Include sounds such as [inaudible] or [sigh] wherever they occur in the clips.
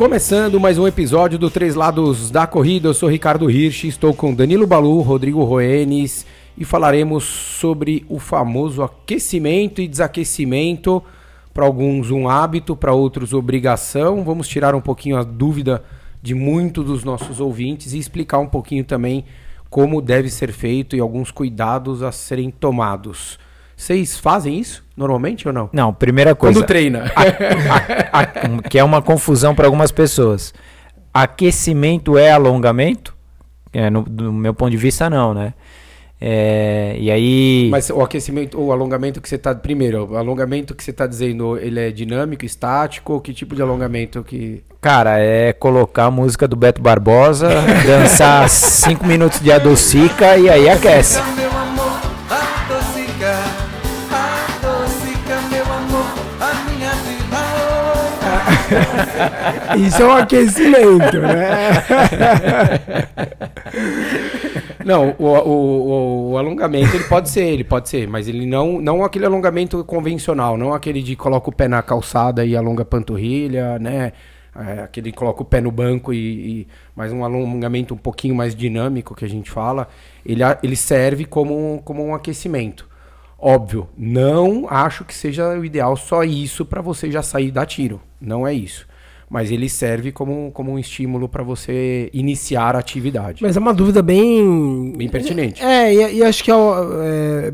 Começando mais um episódio do Três Lados da Corrida, eu sou Ricardo Hirsch, estou com Danilo Balu, Rodrigo Roenes e falaremos sobre o famoso aquecimento e desaquecimento. Para alguns um hábito, para outros obrigação. Vamos tirar um pouquinho a dúvida de muitos dos nossos ouvintes e explicar um pouquinho também como deve ser feito e alguns cuidados a serem tomados. Vocês fazem isso normalmente ou não? Não, primeira coisa. Quando treina. A, a, a, que é uma confusão para algumas pessoas. Aquecimento é alongamento? É, no, do meu ponto de vista, não, né? É, e aí. Mas o aquecimento, o alongamento que você está. Primeiro, o alongamento que você está dizendo, ele é dinâmico, estático? Que tipo de alongamento que. Cara, é colocar a música do Beto Barbosa, [laughs] dançar 5 minutos de adocica e aí aquece. [laughs] Isso é um aquecimento, né? [laughs] Não, o, o, o, alongamento ele pode ser, ele pode ser, mas ele não, não aquele alongamento convencional, não aquele de coloca o pé na calçada e alonga a panturrilha, né? É, aquele coloca o pé no banco e, e mais um alongamento um pouquinho mais dinâmico que a gente fala, ele, ele serve como, como um aquecimento. Óbvio, não acho que seja o ideal só isso para você já sair da tiro. Não é isso. Mas ele serve como, como um estímulo para você iniciar a atividade. Mas é uma dúvida bem. Bem pertinente. É, e, e acho que é, é,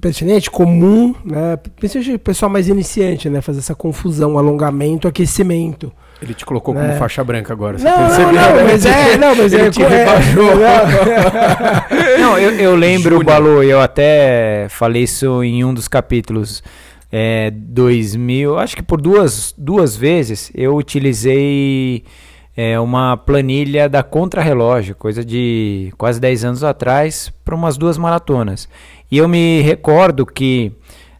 pertinente, comum, né? Principalmente o pessoal mais iniciante, né? Fazer essa confusão, alongamento, aquecimento. Ele te colocou como é. faixa branca agora. Não, não, não, mas é, não, mas Ele é, te é, rebaixou. Não, eu, eu lembro, Balu, eu até falei isso em um dos capítulos. É, 2000, acho que por duas, duas vezes eu utilizei é, uma planilha da Contrarrelógio, coisa de quase 10 anos atrás, para umas duas maratonas. E eu me recordo que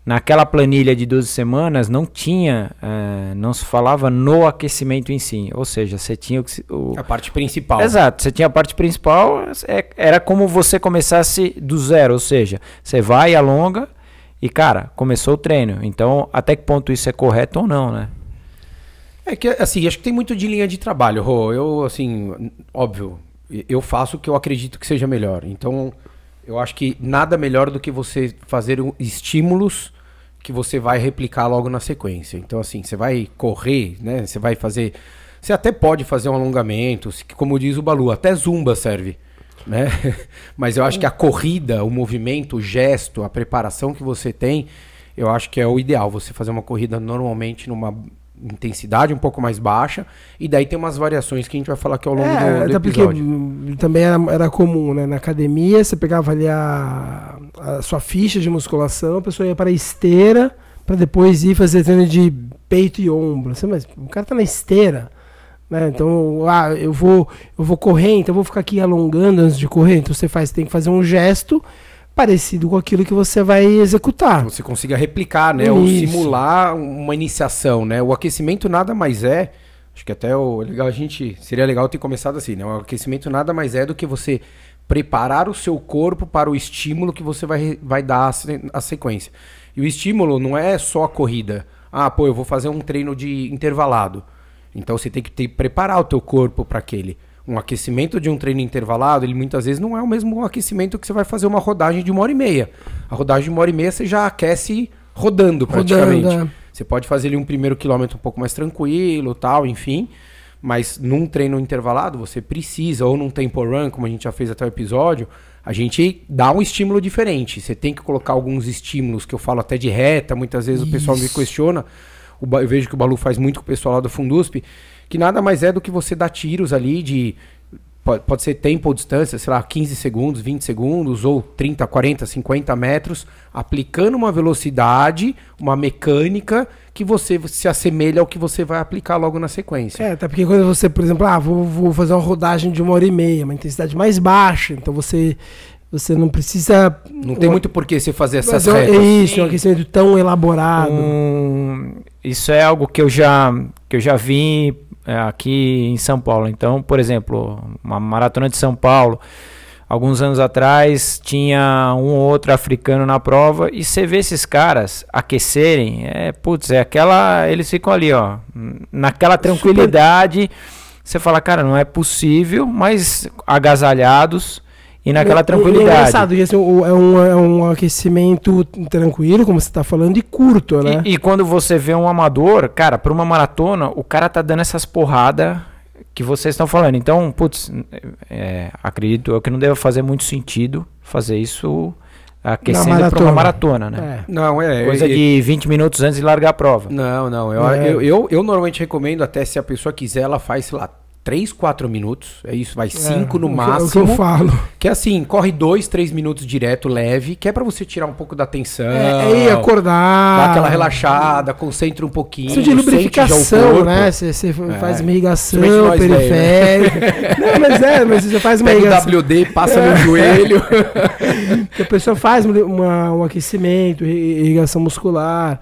naquela planilha de 12 semanas não tinha, uh, não se falava no aquecimento em si, ou seja, você tinha o, a parte principal. Exato, você tinha a parte principal, é, era como você começasse do zero, ou seja, você vai, alonga e cara, começou o treino. Então, até que ponto isso é correto ou não, né? É que assim, acho que tem muito de linha de trabalho, Rô. Eu assim, óbvio, eu faço o que eu acredito que seja melhor. Então, eu acho que nada melhor do que você fazer estímulos que você vai replicar logo na sequência. Então, assim, você vai correr, né? Você vai fazer. Você até pode fazer um alongamento, como diz o Balu, até zumba serve. Né? [laughs] Mas eu acho que a corrida, o movimento, o gesto, a preparação que você tem, eu acho que é o ideal. Você fazer uma corrida normalmente numa intensidade um pouco mais baixa, e daí tem umas variações que a gente vai falar aqui ao longo é, do, do episódio. Porque também era, era comum, né? Na academia, você pegava ali a, a sua ficha de musculação, a pessoa ia para a esteira, para depois ir fazer treino de peito e ombro. Você, mas o cara tá na esteira. Né? Então, ah, eu vou, eu vou correr, então eu vou ficar aqui alongando antes de correr. Então você faz, tem que fazer um gesto parecido com aquilo que você vai executar. Você consiga replicar, né? Isso. Ou simular uma iniciação, né? O aquecimento nada mais é. Acho que até o legal a gente seria legal ter começado assim, né? O aquecimento nada mais é do que você preparar o seu corpo para o estímulo que você vai, vai dar a sequência. E o estímulo não é só a corrida. Ah, pô, eu vou fazer um treino de intervalado. Então você tem que ter, preparar o teu corpo para aquele um aquecimento de um treino intervalado, ele muitas vezes não é o mesmo aquecimento que você vai fazer uma rodagem de uma hora e meia. A rodagem de uma hora e meia você já aquece rodando praticamente. Rodando, é. Você pode fazer ali um primeiro quilômetro um pouco mais tranquilo, tal, enfim. Mas num treino intervalado, você precisa, ou num tempo run, como a gente já fez até o episódio, a gente dá um estímulo diferente. Você tem que colocar alguns estímulos, que eu falo até de reta, muitas vezes Isso. o pessoal me questiona. Eu vejo que o Balu faz muito com o pessoal lá do Fundusp que nada mais é do que você dar tiros ali de. Pode, ser tempo ou distância, sei lá, 15 segundos, 20 segundos, ou 30, 40, 50 metros, aplicando uma velocidade, uma mecânica que você se assemelha ao que você vai aplicar logo na sequência. É, até porque quando você, por exemplo, ah, vou, vou fazer uma rodagem de uma hora e meia, uma intensidade mais baixa, então você você não precisa. Não tem muito por que você fazer essas Mas, retas. É isso, um aquecimento tão elaborado. Um, isso é algo que eu já, que eu já vi é, aqui em São Paulo. Então, por exemplo, uma maratona de São Paulo, alguns anos atrás tinha um ou outro africano na prova e você vê esses caras aquecerem, é, putz, é aquela, eles ficam ali, ó, naquela tranquilidade. Super... Você fala, cara, não é possível, mas agasalhados e naquela tranquilidade. É engraçado, assim, é, um, é um aquecimento tranquilo, como você está falando, e curto, né? E, e, quando você vê um amador, cara, para uma maratona, o cara tá dando essas porradas que vocês estão falando. Então, putz, é, acredito eu que não deve fazer muito sentido fazer isso aquecendo para uma maratona, né? É. Não, é. Coisa é, de 20 minutos antes de largar a prova. Não, não. Eu, é. eu, eu, eu, normalmente recomendo, até se a pessoa quiser, ela faz, sei lá, 3, 4 minutos. É isso, vai 5 é, no máximo. É o que eu falo. Que é assim, corre 2, 3 minutos direto, leve, que é pra você tirar um pouco da tensão. É, é acordar. Dar aquela relaxada, concentra um pouquinho. Isso de lubrificação, né? Você, é. faz uma irrigação periférica. [laughs] Né? Não, mas é, mas você faz uma Pega irrigação. WD, passa no joelho. [laughs] que a pessoa faz uma, um aquecimento, irrigação muscular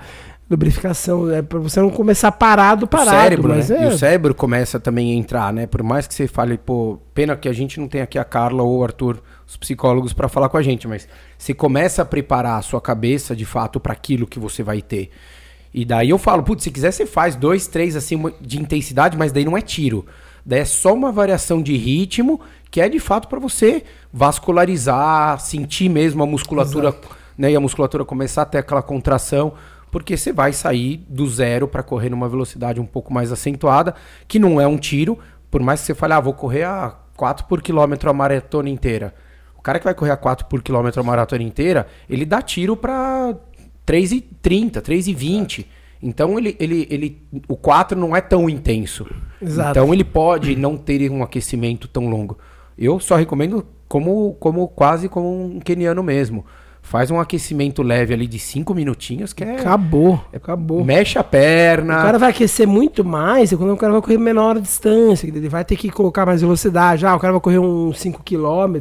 lubrificação, é para você não começar parado, parado. O cérebro, mas né? é... E o cérebro começa também a entrar, né? Por mais que você fale, pô, pena que a gente não tem aqui a Carla ou o Arthur, os psicólogos, para falar com a gente, mas você começa a preparar a sua cabeça, de fato, para aquilo que você vai ter. E daí eu falo, putz, se quiser você faz dois, três, assim, de intensidade, mas daí não é tiro. Daí é só uma variação de ritmo, que é de fato para você vascularizar, sentir mesmo a musculatura, Exato. né? E a musculatura começar a ter aquela contração porque você vai sair do zero para correr numa velocidade um pouco mais acentuada, que não é um tiro, por mais que você fale, ah, vou correr a 4 por quilômetro a maratona inteira. O cara que vai correr a 4 por quilômetro a maratona inteira, ele dá tiro para 3,30, 3,20. Então ele, ele, ele, o 4 não é tão intenso. Exato. Então ele pode não ter um aquecimento tão longo. Eu só recomendo como, como quase como um keniano mesmo. Faz um aquecimento leve ali de 5 minutinhos, que é. Acabou, acabou. Mexe a perna. O cara vai aquecer muito mais quando o cara vai correr menor distância. Ele vai ter que colocar mais velocidade. Ah, o cara vai correr uns 5 km.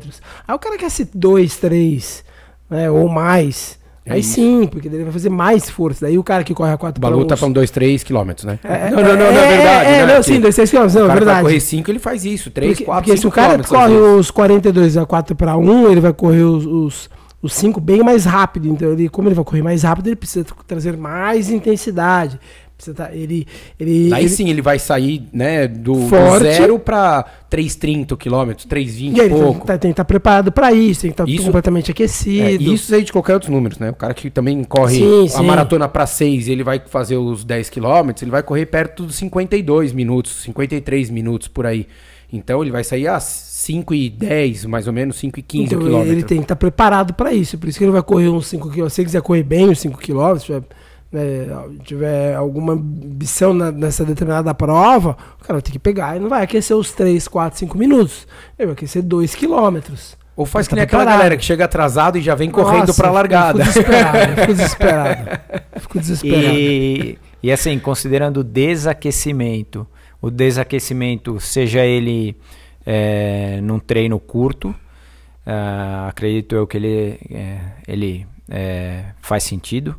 Aí o cara aquece 2, 3, né, ou mais. É aí isso. sim, porque ele vai fazer mais força. Daí o cara que corre a 4 km. O Balu tá falando 2, 3 km, né? É, não, não, não, é, não, é verdade. É, né? não, sim, 2, 3 km, não, é verdade. Vai correr 5, ele faz isso. 3, 4, Porque se o cara corre os 42 a 4 para 1, ele vai correr os, os os 5 bem mais rápido. Então, ele, como ele vai correr mais rápido, ele precisa trazer mais intensidade. Precisa tá, ele, ele, Aí ele, sim ele vai sair né, do, do zero para 3,30 km, 3,20 e pouco. Tá, tem que estar tá preparado para isso, tem que estar tá completamente aquecido. É, isso aí de qualquer outros números, né? O cara que também corre sim, a sim. maratona para 6 ele vai fazer os 10 km, ele vai correr perto dos 52 minutos, 53 minutos por aí. Então ele vai sair a 5 e 10, mais ou menos, 5 e 15 então, quilômetros. Ele tem que estar tá preparado para isso. Por isso que ele vai correr uns 5 quilômetros. Se ele quiser correr bem os 5 quilômetros, tiver, né, tiver alguma ambição na, nessa determinada prova, o cara vai ter que pegar e não vai aquecer os 3, 4, 5 minutos. Ele vai aquecer 2 quilômetros. Ou faz que nem aquela galera que chega atrasado e já vem correndo para a largada. Fico [laughs] desesperado, fico desesperado. Fico desesperado. E, e assim, considerando o desaquecimento, o desaquecimento, seja ele é, num treino curto, uh, acredito eu que ele, é, ele é, faz sentido.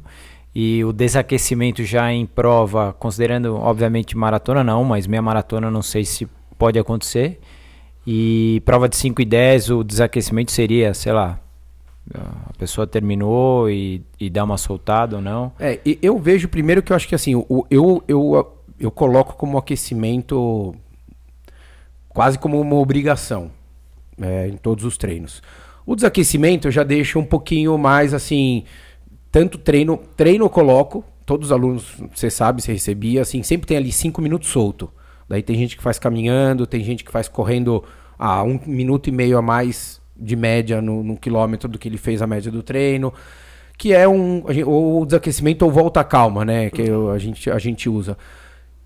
E o desaquecimento já em prova, considerando obviamente maratona não, mas meia maratona não sei se pode acontecer. E prova de 5 e 10, o desaquecimento seria, sei lá, a pessoa terminou e, e dá uma soltada ou não? É, eu vejo primeiro que eu acho que assim, eu, eu eu coloco como aquecimento quase como uma obrigação é, em todos os treinos. O desaquecimento eu já deixo um pouquinho mais assim, tanto treino, treino eu coloco, todos os alunos, você sabe, você recebia, assim, sempre tem ali cinco minutos solto. Daí tem gente que faz caminhando, tem gente que faz correndo a um minuto e meio a mais de média no, no quilômetro do que ele fez a média do treino que é um ou desaquecimento ou volta calma, né? Que a gente, a gente usa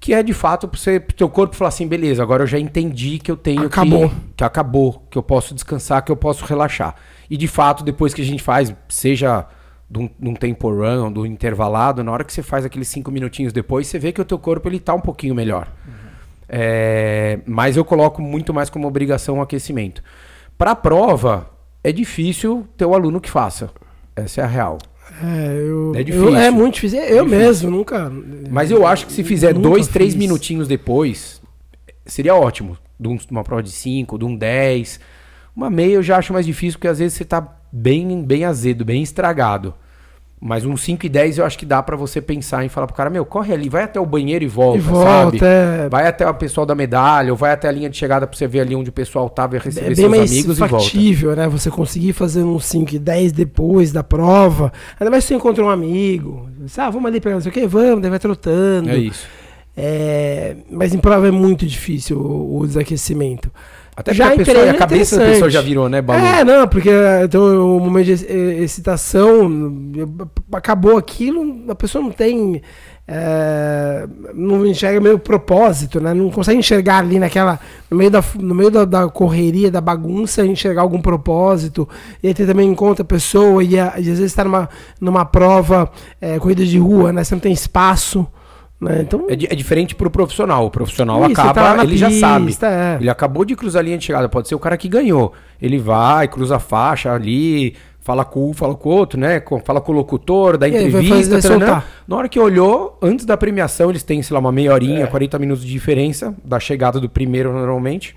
que é de fato para você teu corpo falar assim, beleza, agora eu já entendi que eu tenho acabou. Que, que acabou, que eu posso descansar, que eu posso relaxar. E de fato, depois que a gente faz, seja de um, tempo run, do intervalado, na hora que você faz aqueles cinco minutinhos depois, você vê que o teu corpo ele tá um pouquinho melhor. Uhum. É, mas eu coloco muito mais como obrigação o aquecimento. Para a prova, é difícil ter o aluno que faça. Essa é a real. É, eu, é difícil. Eu, é muito difícil. Eu mesmo, nunca. Mas eu acho que se fizer dois, fiz. três minutinhos depois, seria ótimo. De uma prova de 5, de um 10. Uma meia eu já acho mais difícil, porque às vezes você tá bem, bem azedo, bem estragado. Mas um 5 e 10 eu acho que dá para você pensar em falar pro cara, meu, corre ali, vai até o banheiro e volta, e volta sabe? É... Vai até o pessoal da medalha, ou vai até a linha de chegada pra você ver ali onde o pessoal tava e receber é seus amigos e volta. É factível, né? Você conseguir fazer um 5 e 10 depois da prova. Ainda mais se você encontra um amigo. Ah, vamos ali pegar não sei o que, vamos, daí vai trotando. É isso. É... Mas em prova é muito difícil o, o desaquecimento. Até já a, pessoa, a cabeça da pessoa já virou, né, Balu? É, não, porque então, o momento de excitação acabou aquilo, a pessoa não tem. É, não enxerga meio propósito, né? Não consegue enxergar ali naquela. No meio, da, no meio da, da correria, da bagunça, enxergar algum propósito. E aí também encontra a pessoa e, a, e às vezes está numa, numa prova, é, corrida de rua, né? Você não tem espaço. Né? Então, é, é diferente pro profissional. O profissional isso, acaba, tá ele pista, já sabe. É. Ele acabou de cruzar a linha de chegada. Pode ser o cara que ganhou. Ele vai, cruza a faixa ali, fala com um, fala com o outro, né? Fala com o locutor, da entrevista. Fazer, tá, Na hora que olhou, antes da premiação, eles têm, sei lá, uma meia horinha, é. 40 minutos de diferença da chegada do primeiro normalmente.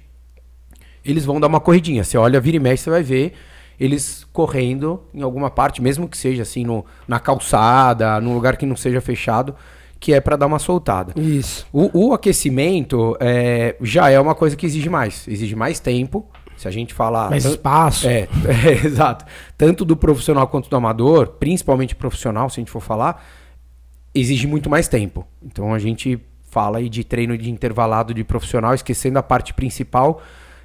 Eles vão dar uma corridinha. Você olha, vira e mexe, você vai ver eles correndo em alguma parte, mesmo que seja assim no, na calçada, num lugar que não seja fechado que é para dar uma soltada. Isso. O, o aquecimento é, já é uma coisa que exige mais, exige mais tempo. Se a gente falar. Mais espaço. É, [laughs] é, exato. Tanto do profissional quanto do amador, principalmente profissional, se a gente for falar, exige muito mais tempo. Então a gente fala aí de treino de intervalado de profissional, esquecendo a parte principal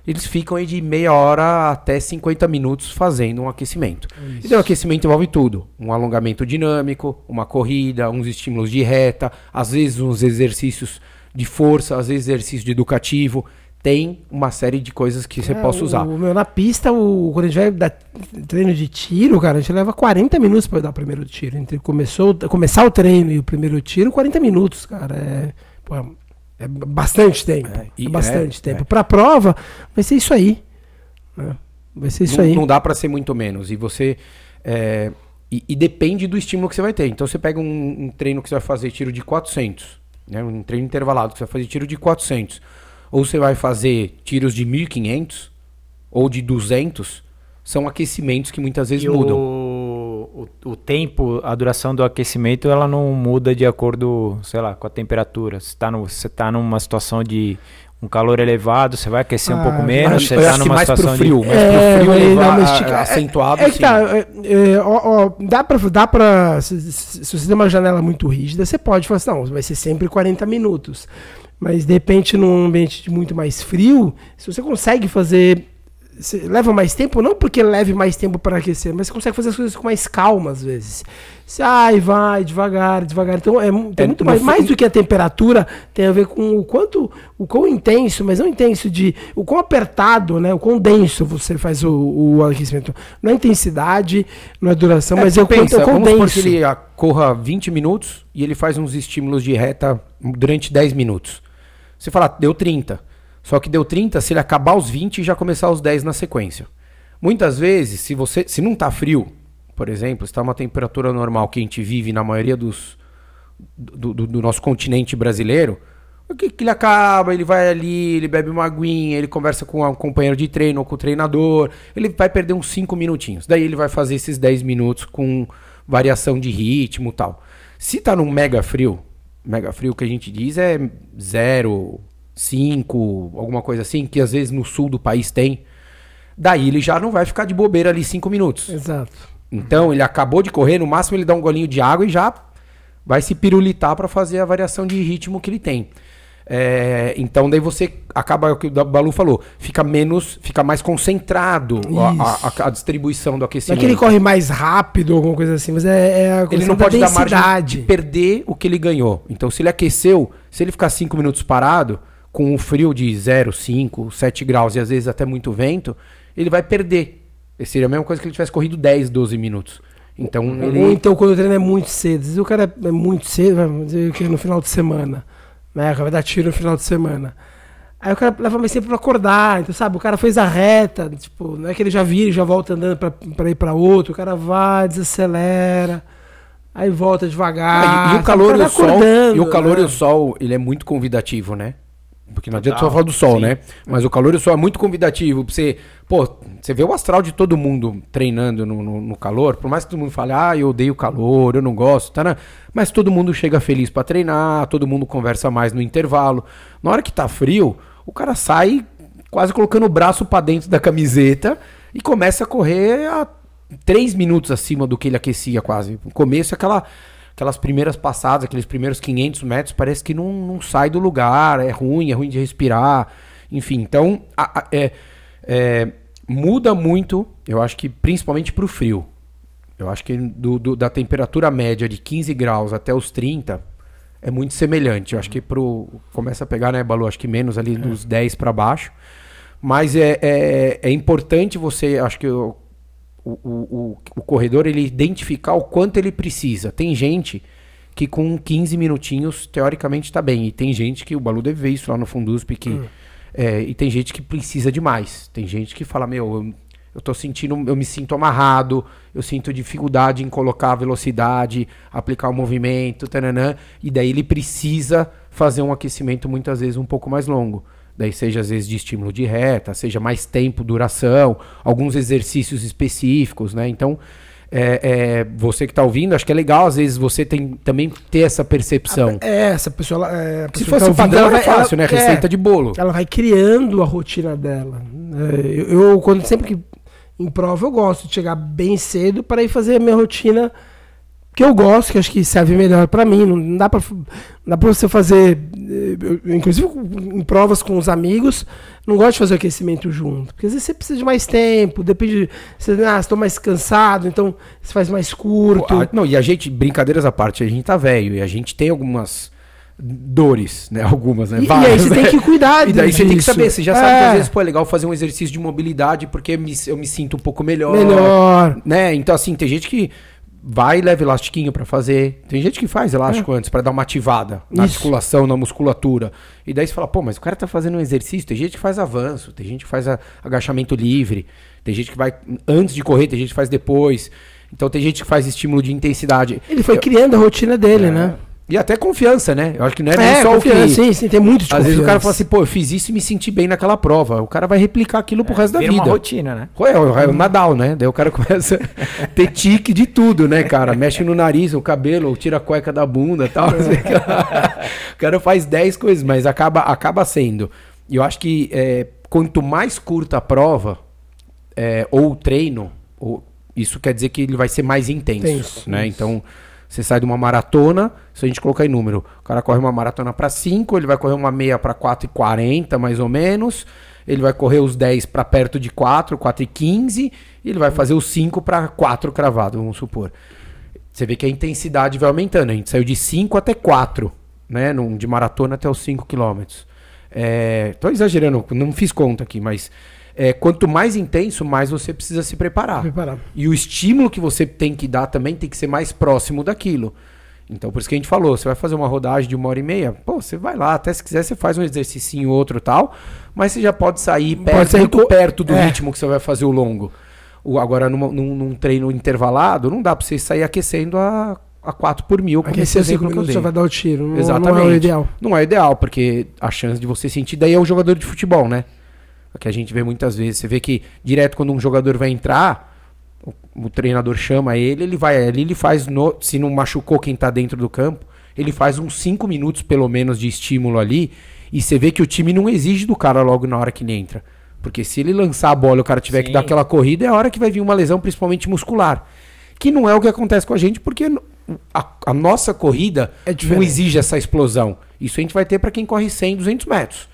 eles ficam aí de meia hora até 50 minutos fazendo um aquecimento. Isso. Então, o aquecimento envolve tudo: um alongamento dinâmico, uma corrida, uns estímulos de reta, às vezes uns exercícios de força, às vezes exercício de educativo. Tem uma série de coisas que você é, possa usar. O, meu, na pista, o, quando a gente vai dar treino de tiro, cara, a gente leva 40 minutos para dar o primeiro tiro. Entre começou, começar o treino e o primeiro tiro, 40 minutos, cara. É, pô, é bastante tempo. É, é bastante é, tempo. É. Para a prova, vai ser isso aí. Né? Vai ser isso não, aí. Não dá para ser muito menos. E você. É, e, e, depende do estímulo que você vai ter. Então você pega um, um, treino que você vai fazer tiro de 400, né? um treino intervalado que você vai fazer tiro de 400. Ou você vai fazer tiros de 1500 ou de 200. São aquecimentos que muitas vezes e mudam. O o, o, tempo, a duração do aquecimento, ela não muda de acordo, sei lá, com a temperatura. Você está tá numa situação de um calor elevado, você vai aquecer ah, um pouco menos, você está numa mais situação pro frio, de... mais é, pro frio elevado, acentuado, é, é, tá, é, é, ó, ó, dá para dá para se, se, você tem uma janela muito rígida, você pode falar assim, não, vai ser sempre 40 minutos. Mas de repente num ambiente muito mais frio, se você consegue fazer leva mais tempo, não porque leve mais tempo para aquecer, mas você consegue fazer as coisas com mais calma às vezes. Você ai, vai devagar, devagar. Então é, tem é, muito mais, mais do que a temperatura, tem a ver com o quanto, o quão intenso, mas não intenso de, o quão apertado, né, o quão denso você faz o, o aquecimento. Não é intensidade, não é duração, é, mas é o pensa, quanto, é quão denso. que ele corra 20 minutos e ele faz uns estímulos de reta durante 10 minutos. Você fala, deu 30. Só que deu 30 se ele acabar os 20 e já começar os 10 na sequência. Muitas vezes, se você se não está frio, por exemplo, está uma temperatura normal que a gente vive na maioria dos do, do, do nosso continente brasileiro, o que, que ele acaba? Ele vai ali, ele bebe uma aguinha, ele conversa com um companheiro de treino ou com o treinador, ele vai perder uns 5 minutinhos. Daí ele vai fazer esses 10 minutos com variação de ritmo tal. Se tá num mega frio, mega frio que a gente diz é zero, 5, alguma coisa assim, que às vezes no sul do país tem. Daí ele já não vai ficar de bobeira ali 5 minutos. Exato. Então ele acabou de correr, no máximo ele dá um golinho de água e já vai se pirulitar para fazer a variação de ritmo que ele tem. É, então daí você acaba, o que o Balu falou, fica menos, fica mais concentrado a, a, a, distribuição do aquecimento. Não é que ele corre mais rápido, alguma coisa assim, mas é, é a Ele não pode dar margem de perder o que ele ganhou. Então se ele aqueceu, se ele ficar 5 minutos parado, com um frio de 0, 5, 7 graus e às vezes até muito vento, ele vai perder. Seria a mesma coisa que ele tivesse corrido 10, 12 minutos. Então, ele... Ou então quando o treino é muito cedo. Às vezes o cara é muito cedo, vai dizer que no final de semana. Né? Vai dar tiro no final de semana. Aí o cara leva mais tempo pra acordar. Então, sabe, o cara fez a reta, tipo, não é que ele já vira e já volta andando pra, pra ir pra outro. O cara vai, desacelera. Aí volta devagar. Ah, e, e, o calor e o sol, e o calor né? e o sol, ele é muito convidativo, né? Porque não adianta só falar do sol, sim. né? Mas o calor e o sol é muito convidativo pra você. Pô, você vê o astral de todo mundo treinando no, no, no calor, por mais que todo mundo fale, ah, eu odeio calor, eu não gosto, tá, né? Mas todo mundo chega feliz para treinar, todo mundo conversa mais no intervalo. Na hora que tá frio, o cara sai quase colocando o braço para dentro da camiseta e começa a correr a 3 minutos acima do que ele aquecia quase. No começo, aquela aquelas primeiras passadas, aqueles primeiros 500 metros, parece que não, não sai do lugar, é ruim, é ruim de respirar, enfim. Então, a, a, é, é, muda muito, eu acho que principalmente para o frio. Eu acho que do, do, da temperatura média de 15 graus até os 30 é muito semelhante. Eu acho que pro, começa a pegar, né, Balu? Acho que menos ali é. dos 10 para baixo. Mas é, é, é importante você, acho que o, o, o, o corredor ele identificar o quanto ele precisa. Tem gente que com 15 minutinhos, teoricamente, está bem. E tem gente que, o Balu deve ver isso lá no Fundusp, que, hum. é, e tem gente que precisa demais. Tem gente que fala, meu, eu, eu tô sentindo, eu me sinto amarrado, eu sinto dificuldade em colocar a velocidade, aplicar o movimento, taranã, e daí ele precisa fazer um aquecimento muitas vezes um pouco mais longo. Daí seja às vezes de estímulo de reta, seja mais tempo, duração, alguns exercícios específicos, né? Então, é, é, você que está ouvindo, acho que é legal, às vezes, você tem, também ter essa percepção. É, essa pessoa. É, a pessoa Se fosse tá padrão, ela, é fácil, ela, né? Receita de bolo. Ela vai criando a rotina dela. É, eu, eu, quando sempre que em prova, eu gosto de chegar bem cedo para ir fazer a minha rotina que eu gosto, que acho que serve melhor para mim. Não dá para dá para você fazer, eh, inclusive em provas com os amigos, não gosto de fazer aquecimento junto, porque às vezes você precisa de mais tempo, depende, você ah, estou mais cansado, então você faz mais curto. não, e a gente, brincadeiras à parte, a gente tá velho e a gente tem algumas dores, né? [laughs] Algumas, né? E, Várias, e aí você né? tem que cuidar [laughs] E daí disso. você tem que saber, você já é. sabe que às vezes pô, é legal fazer um exercício de mobilidade porque me, eu me sinto um pouco melhor. Melhor. Né? Então, assim, tem gente que vai e leva elastiquinho para fazer. Tem gente que faz elástico é. antes para dar uma ativada na Isso. articulação, na musculatura. E daí você fala, pô, mas o cara tá fazendo um exercício. Tem gente que faz avanço, tem gente que faz agachamento livre, tem gente que vai antes de correr, tem gente que faz depois. Então tem gente que faz estímulo de intensidade. Ele foi Eu, criando a rotina dele, é, né? E até confiança, né? Eu acho que não é, é só o que... Sim, sim, tem muito de Às vezes o cara fala assim, pô, eu fiz isso e me senti bem naquela prova. O cara vai replicar aquilo pro é, resto da vida. É uma rotina, né? É, é, o, é o Nadal, né? Daí o cara [laughs] começa a ter tique de tudo, né, cara? Mexe no nariz, o cabelo, tira a cueca da bunda e tal. [laughs] o cara faz 10 coisas, mas acaba, acaba sendo. E eu acho que é, quanto mais curta a prova, é, ou o treino, ou, isso quer dizer que ele vai ser mais intenso, intenso né? Isso. Então... Você sai de uma maratona, se a gente colocar em número, o cara corre uma maratona para 5, ele vai correr uma meia para 4,40 mais ou menos, ele vai correr os 10 para perto de 4, 4,15, e ele vai fazer os 5 para 4 cravado, vamos supor. Você vê que a intensidade vai aumentando. A gente saiu de 5 até 4, né? De maratona até os 5 quilômetros. É, exagerando, não fiz conta aqui, mas é, quanto mais intenso, mais você precisa se preparar. preparar. E o estímulo que você tem que dar também tem que ser mais próximo daquilo. Então, por isso que a gente falou, você vai fazer uma rodagem de uma hora e meia, pô, você vai lá, até se quiser você faz um exercício outro tal, mas você já pode sair perto, pode sair muito co... perto do é. ritmo que você vai fazer o longo. O, agora, num, num, num, treino intervalado, não dá pra você sair aquecendo a, a 4 por mil. Aquecer 5 minutos você vai dar o tiro. Não, Exatamente. Não é o ideal. Não é ideal, porque a chance de você sentir, daí é o jogador de futebol, né? Que a gente vê muitas vezes. Você vê que direto quando um jogador vai entrar, o, o treinador chama ele, ele vai ali, ele faz, no, se não machucou quem tá dentro do campo, ele faz uns 5 minutos pelo menos de estímulo ali, e você vê que o time não exige do cara logo na hora que ele entra. Porque se ele lançar a bola e o cara tiver Sim. que dar aquela corrida, é a hora que vai vir uma lesão, principalmente muscular. Que não é o que acontece com a gente, porque a, a nossa corrida é não exige essa explosão. Isso a gente vai ter para quem corre 100, 200 metros.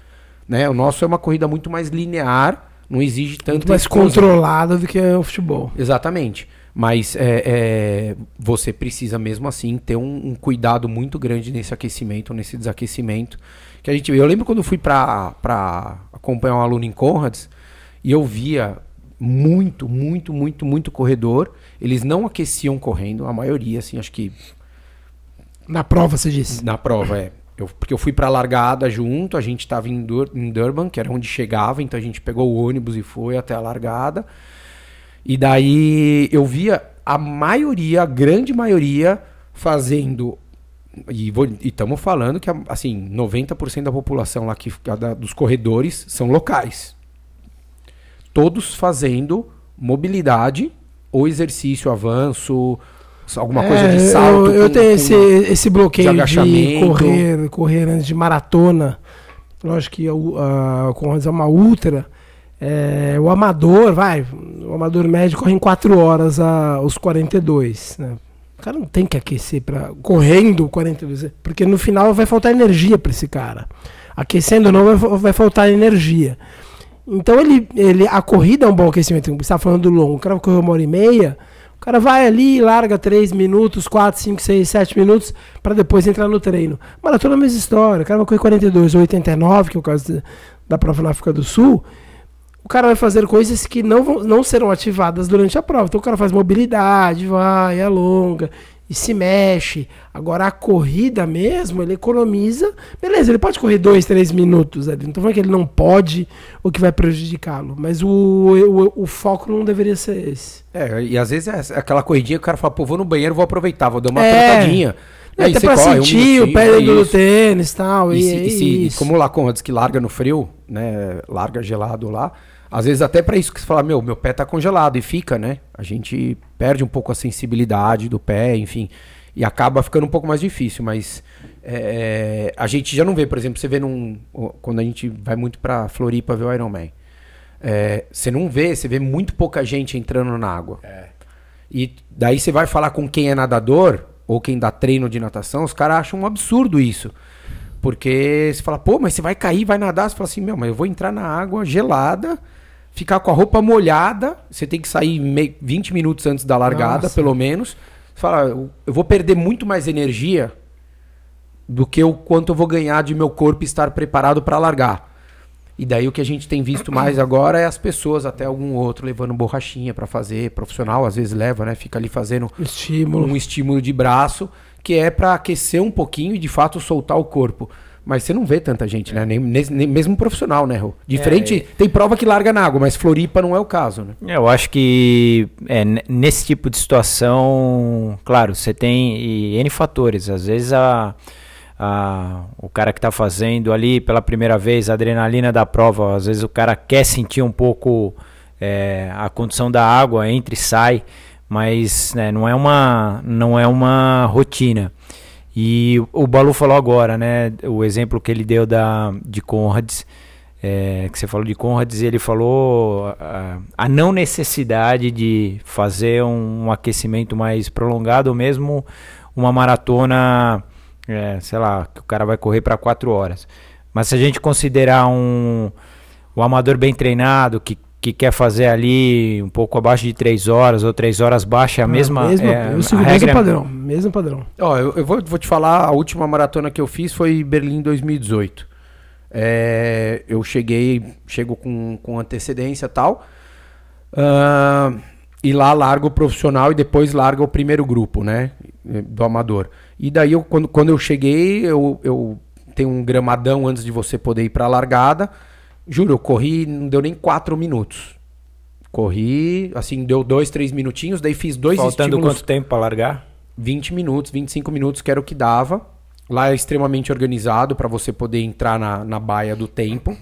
Né? O nosso é uma corrida muito mais linear, não exige tanto. Muito mais controlada do que o futebol. Exatamente. Mas é, é, você precisa mesmo assim ter um, um, cuidado muito grande nesse aquecimento, nesse desaquecimento. Que a gente, eu lembro quando eu fui para acompanhar um aluno em Conrads e eu via muito, muito, muito, muito corredor. Eles não aqueciam correndo, a maioria, assim, acho que. Na prova, você disse? Na prova, é. Eu, porque eu fui pra largada junto, a gente estava em, Dur em Durban, que era onde chegava, então a gente pegou o ônibus e foi até a largada. E daí eu via a maioria, a grande maioria, fazendo E estamos falando que, assim, 90% da população lá que, da, dos corredores são locais. Todos fazendo mobilidade ou exercício, avanço, alguma é, coisa de salto. Eu, eu com, tenho com esse, esse bloqueio de, de, correr, correr antes de maratona. Lógico que a, a, a, uma ultra. É, o amador, vai, o amador médio corre em 4 horas a, os 42. Né? O cara não tem que aquecer para correndo 42, porque no final vai faltar energia para esse cara. Aquecendo não vai, vai faltar energia. Então ele, ele, a corrida é um bom aquecimento. Você está falando do longo, o cara correu uma hora e meia, cara vai ali, larga 3 minutos, 4, 5, 6, 7 minutos, para depois entrar no treino. Maratona é a mesma história. O cara vai correr 42 ou 89, que é o caso da prova na África do Sul. O cara vai fazer coisas que não, não serão ativadas durante a prova. Então o cara faz mobilidade, vai, alonga, e se mexe. Agora a corrida mesmo, ele economiza. Beleza, ele pode correr dois, três minutos ali. Não tô falando que ele não pode ou que vai prejudicá-lo. Mas o, o, o, foco não deveria ser esse. É, e às vezes é aquela corridinha que o cara fala, pô, vou no banheiro, vou aproveitar, vou dar uma é. trocadinha. É, até pra corre, sentir um o pé é do tênis tal, e tal. E, e, como lá com diz que larga no frio, né? Larga gelado lá. Às vezes até para isso que você fala, meu, meu pé tá congelado e fica, né? A gente perde um pouco a sensibilidade do pé, enfim, e acaba ficando um pouco mais difícil, mas é, a gente já não vê, por exemplo, você vê num quando a gente vai muito para Floripa ver o Iron Man. É, você não vê, você vê muito pouca gente entrando na água. É. E daí você vai falar com quem é nadador ou quem dá treino de natação, os caras acham um absurdo isso. Porque você fala, pô, mas você vai cair, vai nadar. Você fala assim, meu, mas eu vou entrar na água gelada ficar com a roupa molhada, você tem que sair 20 minutos antes da largada, Nossa. pelo menos. Você fala, eu vou perder muito mais energia do que o quanto eu vou ganhar de meu corpo estar preparado para largar. E daí o que a gente tem visto mais agora é as pessoas, até algum outro, levando borrachinha para fazer, profissional às vezes leva, né? Fica ali fazendo estímulo. um estímulo de braço, que é para aquecer um pouquinho e de fato soltar o corpo. Mas você não vê tanta gente, né? Nem, nem mesmo profissional, né, Rô? Diferente, é, tem prova que larga na água, mas Floripa não é o caso, né? É, eu acho que é, nesse tipo de situação, claro, você tem N fatores. Às vezes a, a, o cara que está fazendo ali pela primeira vez, a adrenalina da prova, às vezes o cara quer sentir um pouco é, a condição da água, entra e sai, mas né, não, é uma, não é uma rotina. E o Balu falou agora, né? O exemplo que ele deu da, de Conrads, é, que você falou de Conrads, ele falou a, a, não necessidade de fazer um, um, aquecimento mais prolongado, ou mesmo uma maratona, é, sei lá, que o cara vai correr para quatro horas. Mas se a gente considerar um, um amador bem treinado, que que quer fazer ali um pouco abaixo de 3 horas ou 3 horas baixa, é a ah, mesma. mesma é, eu sigo o mesmo padrão. Mesmo padrão. Ó, eu, eu vou, vou, te falar, a última maratona que eu fiz foi Berlim 2018. É, eu cheguei, chego com, com antecedência e tal. Uh, e lá largo o profissional e depois larga o primeiro grupo, né? Do amador. E daí, eu, quando, quando eu cheguei, eu, eu tenho um gramadão antes de você poder ir para a largada. Juro, eu corri, não deu nem quatro minutos. Corri, assim, deu dois, três minutinhos, daí fiz dois Faltando estímulos. quanto tempo para largar? 20 minutos, 25 minutos, que era o que dava. Lá é extremamente organizado para você poder entrar na, na baia do tempo.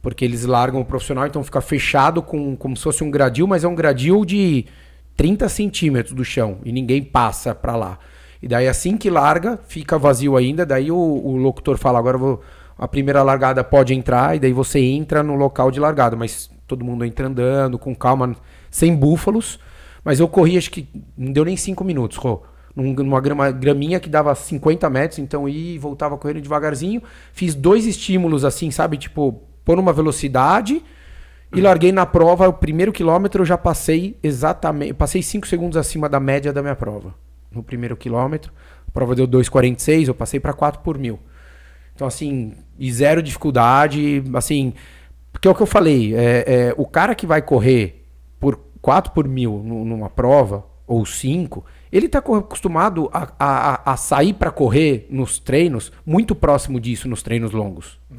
Porque eles largam o profissional, então fica fechado com como se fosse um gradil, mas é um gradil de 30 centímetros do chão e ninguém passa para lá. E daí assim que larga, fica vazio ainda, daí o, o locutor fala, agora eu vou a primeira largada pode entrar e daí você entra no local de largada, mas todo mundo entra andando, com calma, sem búfalos. Mas eu corri, acho que não deu nem 5 minutos, Rô. Numa grama, graminha que dava 50 metros, então ia e voltava correndo devagarzinho. Fiz dois estímulos assim, sabe? Tipo, pôr uma velocidade e larguei na prova. O primeiro quilômetro eu já passei exatamente. Passei 5 segundos acima da média da minha prova. No primeiro quilômetro. A prova deu 2,46, eu passei para 4 por mil. Então, assim, e zero dificuldade, assim. Porque é o que eu falei, é, é o cara que vai correr por 4 por mil numa prova, ou 5, ele está acostumado a, a, a sair para correr nos treinos muito próximo disso nos treinos longos. Uhum.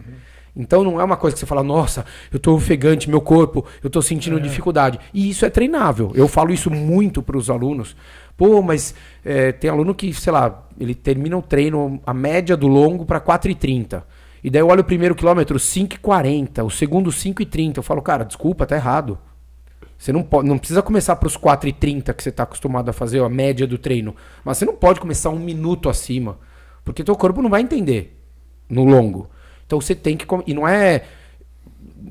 Então não é uma coisa que você fala, nossa, eu tô ofegante, meu corpo, eu tô sentindo é. dificuldade. E isso é treinável. Eu falo isso muito para os alunos. Pô, mas é, tem aluno que, sei lá, ele termina o treino, a média do longo para 4,30. E daí eu olho o primeiro quilômetro 5,40, o segundo 5,30. Eu falo, cara, desculpa, tá errado. Você não, pode, não precisa começar para os 4,30 que você está acostumado a fazer, a média do treino. Mas você não pode começar um minuto acima. Porque teu corpo não vai entender no longo. Então você tem que. E não é.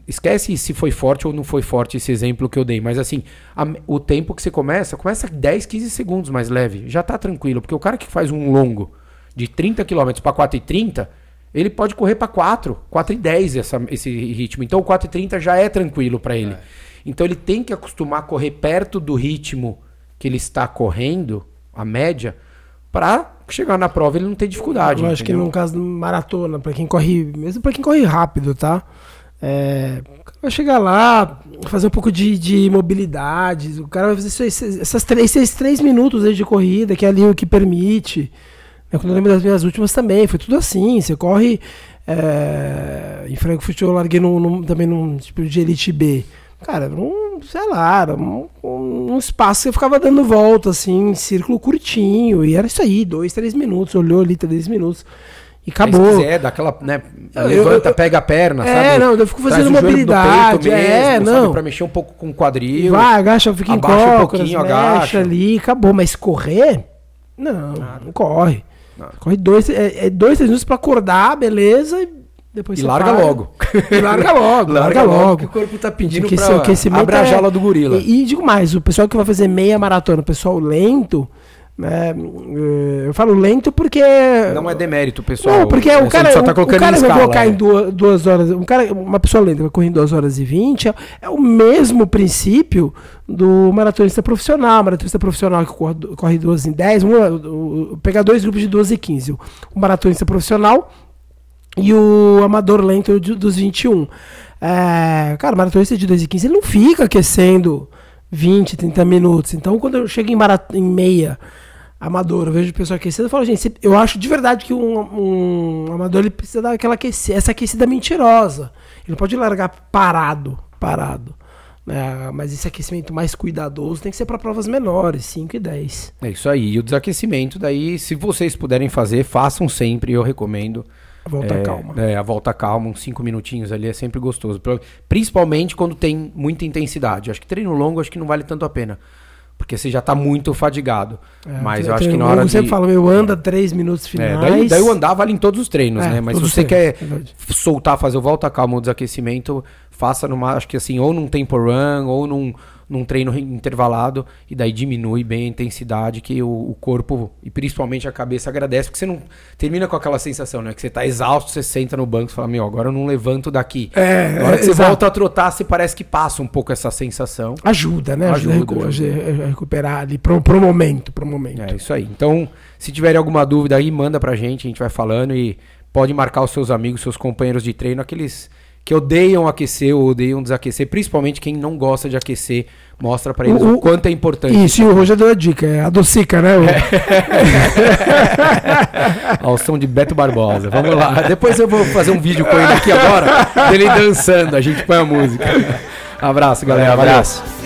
Esquece se foi forte ou não foi forte esse exemplo que eu dei. Mas assim, a, o tempo que você começa, começa 10, 15 segundos mais leve. Já tá tranquilo. Porque o cara que faz um longo de 30 km para 4,30, ele pode correr para 4, 4,10 essa, esse ritmo. Então o 4,30 já é tranquilo para ele. É. Então ele tem que acostumar a correr perto do ritmo que ele está correndo, a média, para chegar na prova ele não ter dificuldade. Eu acho entendeu? que no caso de maratona, para quem corre, mesmo para quem corre rápido, tá? É, vai chegar lá, fazer um pouco de, de mobilidade. O cara vai fazer esses, essas três, esses três minutos aí de corrida, que é ali o que permite. É, quando eu lembro das minhas últimas também, foi tudo assim. Você corre. É, em Frankfurt eu larguei também num tipo de Elite B. Cara, um, sei lá, um, um, espaço que você ficava dando volta, assim, em círculo curtinho. E era isso aí, dois, três minutos. Olhou ali, três minutos. E acabou. Se quiser, dá aquela, né? Levanta, eu, pega a perna, é, sabe? É, não, eu fico fazendo mobilidade. Mesmo, é, não. Pra mexer um pouco com o quadril. Vai, agacha, fica em cócoras, um pouquinho, agacha. ali, acabou. Mas correr? Não, Nada. não corre. Nada. Corre dois, é, é dois, três minutos pra acordar, beleza, depois e larga para. logo. [laughs] E larga logo, [laughs] larga, larga logo. O corpo tá pedindo Porque pra aquecimento abrir a é jaula do gorila. E, e, digo mais, o pessoal que vai fazer meia maratona, o pessoal lento, né, eu falo lento porque... Não é demérito, pessoal. Não, porque o cara, só tá colocando o cara vai colocar é. em duas, duas horas... Um cara, uma pessoa lenta vai correr em duas horas e vinte, é, é o mesmo princípio do maratonista profissional. O maratonista profissional que corre, corre duas em dez, um, pegar dois grupos de duas e quinze. O maratonista profissional e o amador lento dos 21. É, cara, o maratonista de 2 e 15 ele não fica aquecendo 20, 30 minutos. Então, quando eu chego em, em meia amador, eu vejo o pessoal aquecendo, eu falo, gente, eu acho de verdade que um, um amador ele precisa dar aquela aquecida, essa aquecida mentirosa. Ele não pode largar parado, parado. É, mas esse aquecimento mais cuidadoso tem que ser para provas menores, 5 e 10. É isso aí. E o desaquecimento, daí, se vocês puderem fazer, façam sempre, eu recomendo. A volta é, calma. É, a volta calma, uns 5 minutinhos ali é sempre gostoso. Principalmente quando tem muita intensidade. Acho que treino longo acho que não vale tanto a pena. Porque você já está muito fadigado. É, mas eu acho que na hora de... Você fala, eu anda 3 minutos finais. É, daí, daí o andar vale em todos os treinos, é, né? Mas se você quer soltar, fazer o volta calma, o desaquecimento, faça numa, acho que assim, ou num tempo run, ou num num treino intervalado e daí diminui bem a intensidade que o, o, corpo e principalmente a cabeça agradece, porque você não termina com aquela sensação, né? Que você tá exausto, você senta no banco e fala, meu, agora eu não levanto daqui. É, agora que você exato. volta a trotar, você parece que passa um pouco essa sensação. Ajuda, né? Ajuda, ajuda, ajuda. a recuperar ali pro, pro momento, pro momento. É isso aí. Então, se tiverem alguma dúvida aí, manda pra gente, a gente vai falando e pode marcar os seus amigos, seus companheiros de treino, aqueles que odeiam aquecer ou odeiam desaquecer, principalmente quem não gosta de aquecer, mostra para eles o, o, quanto é importante. Isso, e o Roger deu a dica, é a docica, né? É. [laughs] Ao som de Beto Barbosa. Vamos lá. Depois eu vou fazer um vídeo com ele aqui agora, dele dançando, a gente põe a música. Abraço, galera. Valeu, abraço.